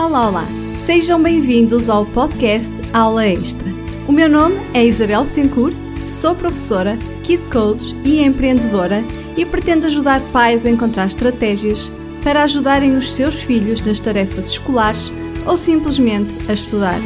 Olá, olá! Sejam bem-vindos ao podcast Aula Extra. O meu nome é Isabel Betancourt, sou professora, Kid Coach e empreendedora e pretendo ajudar pais a encontrar estratégias para ajudarem os seus filhos nas tarefas escolares ou simplesmente a estudar.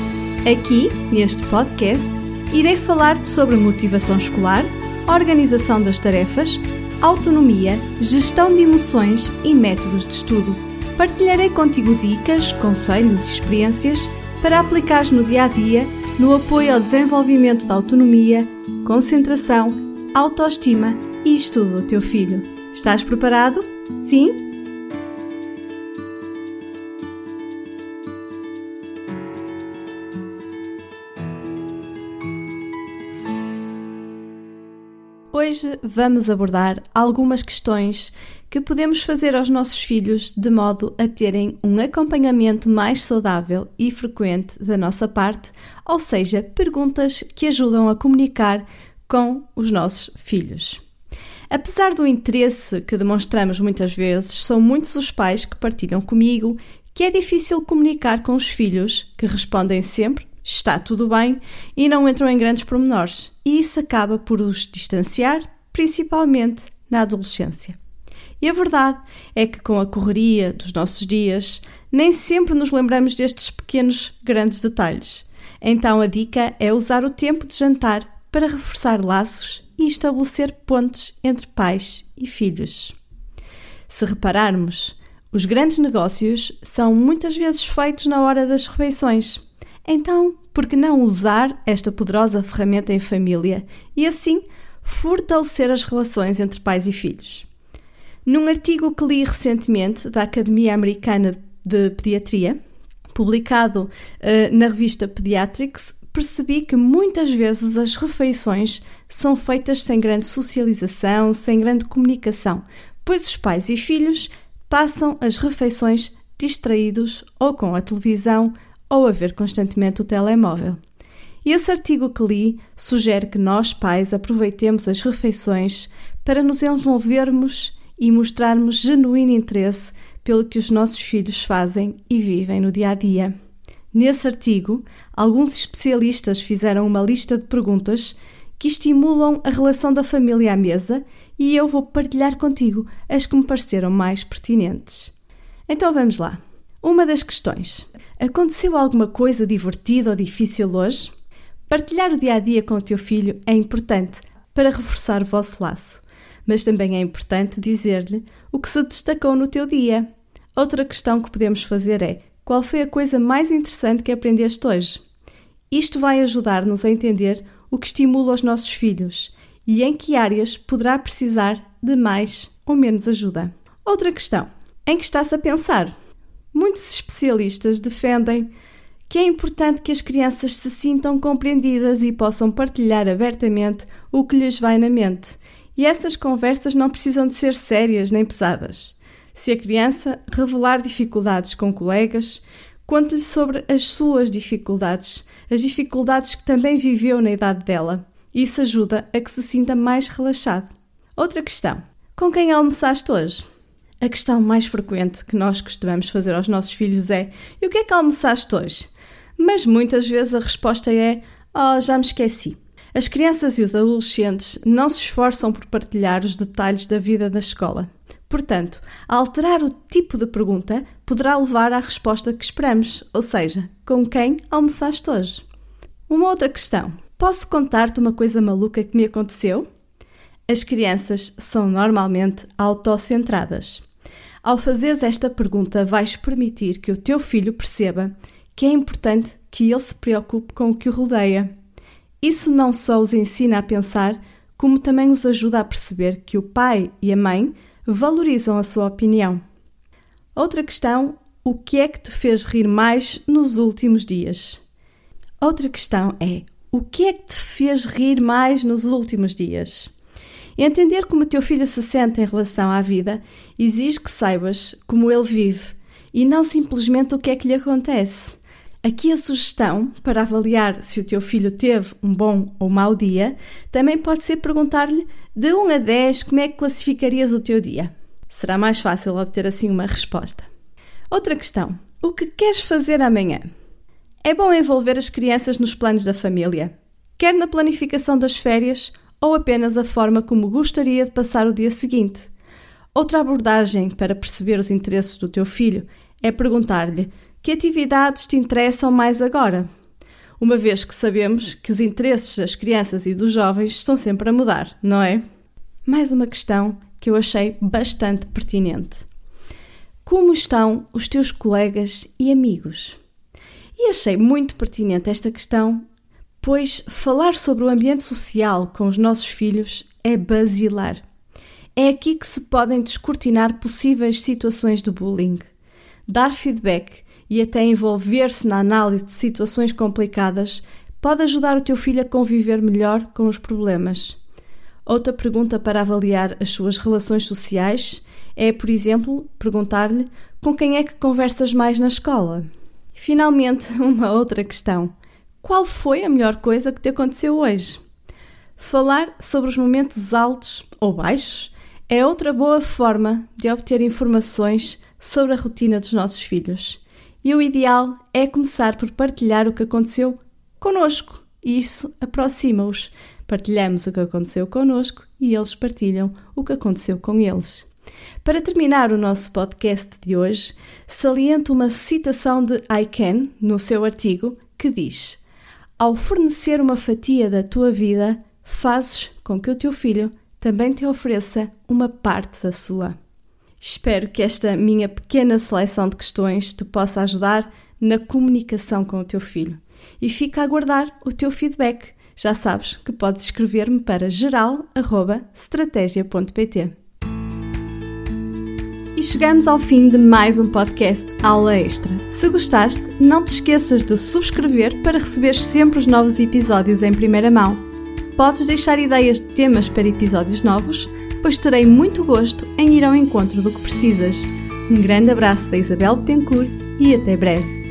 Aqui, neste podcast, irei falar-te sobre motivação escolar, organização das tarefas, autonomia, gestão de emoções e métodos de estudo. Partilharei contigo dicas, conselhos e experiências para aplicares no dia a dia no apoio ao desenvolvimento da autonomia, concentração, autoestima e estudo do teu filho. Estás preparado? Sim? Hoje vamos abordar algumas questões que podemos fazer aos nossos filhos de modo a terem um acompanhamento mais saudável e frequente da nossa parte, ou seja, perguntas que ajudam a comunicar com os nossos filhos. Apesar do interesse que demonstramos muitas vezes, são muitos os pais que partilham comigo que é difícil comunicar com os filhos, que respondem sempre está tudo bem e não entram em grandes pormenores, e isso acaba por os distanciar, principalmente na adolescência. E a verdade é que, com a correria dos nossos dias, nem sempre nos lembramos destes pequenos, grandes detalhes. Então, a dica é usar o tempo de jantar para reforçar laços e estabelecer pontes entre pais e filhos. Se repararmos, os grandes negócios são muitas vezes feitos na hora das refeições. Então, por que não usar esta poderosa ferramenta em família e assim fortalecer as relações entre pais e filhos? Num artigo que li recentemente da Academia Americana de Pediatria, publicado uh, na revista Pediatrics, percebi que muitas vezes as refeições são feitas sem grande socialização, sem grande comunicação, pois os pais e filhos passam as refeições distraídos ou com a televisão ou a ver constantemente o telemóvel. E esse artigo que li sugere que nós, pais, aproveitemos as refeições para nos envolvermos e mostrarmos genuíno interesse pelo que os nossos filhos fazem e vivem no dia a dia. Nesse artigo, alguns especialistas fizeram uma lista de perguntas que estimulam a relação da família à mesa e eu vou partilhar contigo as que me pareceram mais pertinentes. Então vamos lá. Uma das questões: Aconteceu alguma coisa divertida ou difícil hoje? Partilhar o dia a dia com o teu filho é importante para reforçar o vosso laço mas também é importante dizer-lhe o que se destacou no teu dia. Outra questão que podemos fazer é: qual foi a coisa mais interessante que aprendeste hoje? Isto vai ajudar-nos a entender o que estimula os nossos filhos e em que áreas poderá precisar de mais ou menos ajuda. Outra questão: em que estás a pensar? Muitos especialistas defendem que é importante que as crianças se sintam compreendidas e possam partilhar abertamente o que lhes vai na mente e essas conversas não precisam de ser sérias nem pesadas. Se a criança revelar dificuldades com colegas, conte-lhe sobre as suas dificuldades, as dificuldades que também viveu na idade dela. Isso ajuda a que se sinta mais relaxado. Outra questão: com quem almoçaste hoje? A questão mais frequente que nós costumamos fazer aos nossos filhos é: e o que é que almoçaste hoje? Mas muitas vezes a resposta é: oh, já me esqueci. As crianças e os adolescentes não se esforçam por partilhar os detalhes da vida da escola. Portanto, alterar o tipo de pergunta poderá levar à resposta que esperamos, ou seja, com quem almoçaste hoje? Uma outra questão: posso contar-te uma coisa maluca que me aconteceu? As crianças são normalmente autocentradas. Ao fazeres esta pergunta, vais permitir que o teu filho perceba que é importante que ele se preocupe com o que o rodeia isso não só os ensina a pensar, como também os ajuda a perceber que o pai e a mãe valorizam a sua opinião. Outra questão: o que é que te fez rir mais nos últimos dias? Outra questão é: o que é que te fez rir mais nos últimos dias? Entender como o teu filho se sente em relação à vida exige que saibas como ele vive e não simplesmente o que é que lhe acontece. Aqui a sugestão para avaliar se o teu filho teve um bom ou mau dia também pode ser perguntar-lhe de 1 a 10 como é que classificarias o teu dia. Será mais fácil obter assim uma resposta. Outra questão: O que queres fazer amanhã? É bom envolver as crianças nos planos da família, quer na planificação das férias ou apenas a forma como gostaria de passar o dia seguinte. Outra abordagem para perceber os interesses do teu filho é perguntar-lhe que atividades te interessam mais agora, uma vez que sabemos que os interesses das crianças e dos jovens estão sempre a mudar, não é? Mais uma questão que eu achei bastante pertinente. Como estão os teus colegas e amigos? E achei muito pertinente esta questão, pois falar sobre o ambiente social com os nossos filhos é basilar. É aqui que se podem descortinar possíveis situações de bullying. Dar feedback e até envolver-se na análise de situações complicadas pode ajudar o teu filho a conviver melhor com os problemas. Outra pergunta para avaliar as suas relações sociais é, por exemplo, perguntar-lhe com quem é que conversas mais na escola. Finalmente, uma outra questão: qual foi a melhor coisa que te aconteceu hoje? Falar sobre os momentos altos ou baixos é outra boa forma de obter informações sobre a rotina dos nossos filhos. E o ideal é começar por partilhar o que aconteceu conosco. E isso aproxima-os. Partilhamos o que aconteceu conosco e eles partilham o que aconteceu com eles. Para terminar o nosso podcast de hoje, saliento uma citação de Can no seu artigo que diz: Ao fornecer uma fatia da tua vida, fazes com que o teu filho também te ofereça uma parte da sua. Espero que esta minha pequena seleção de questões te possa ajudar na comunicação com o teu filho. E fica a aguardar o teu feedback. Já sabes que podes escrever-me para geral.estratégia.pt chegamos ao fim de mais um podcast Aula Extra. Se gostaste, não te esqueças de subscrever para receber sempre os novos episódios em primeira mão. Podes deixar ideias de temas para episódios novos, pois terei muito gosto em ir ao encontro do que precisas. Um grande abraço da Isabel Betancourt e até breve.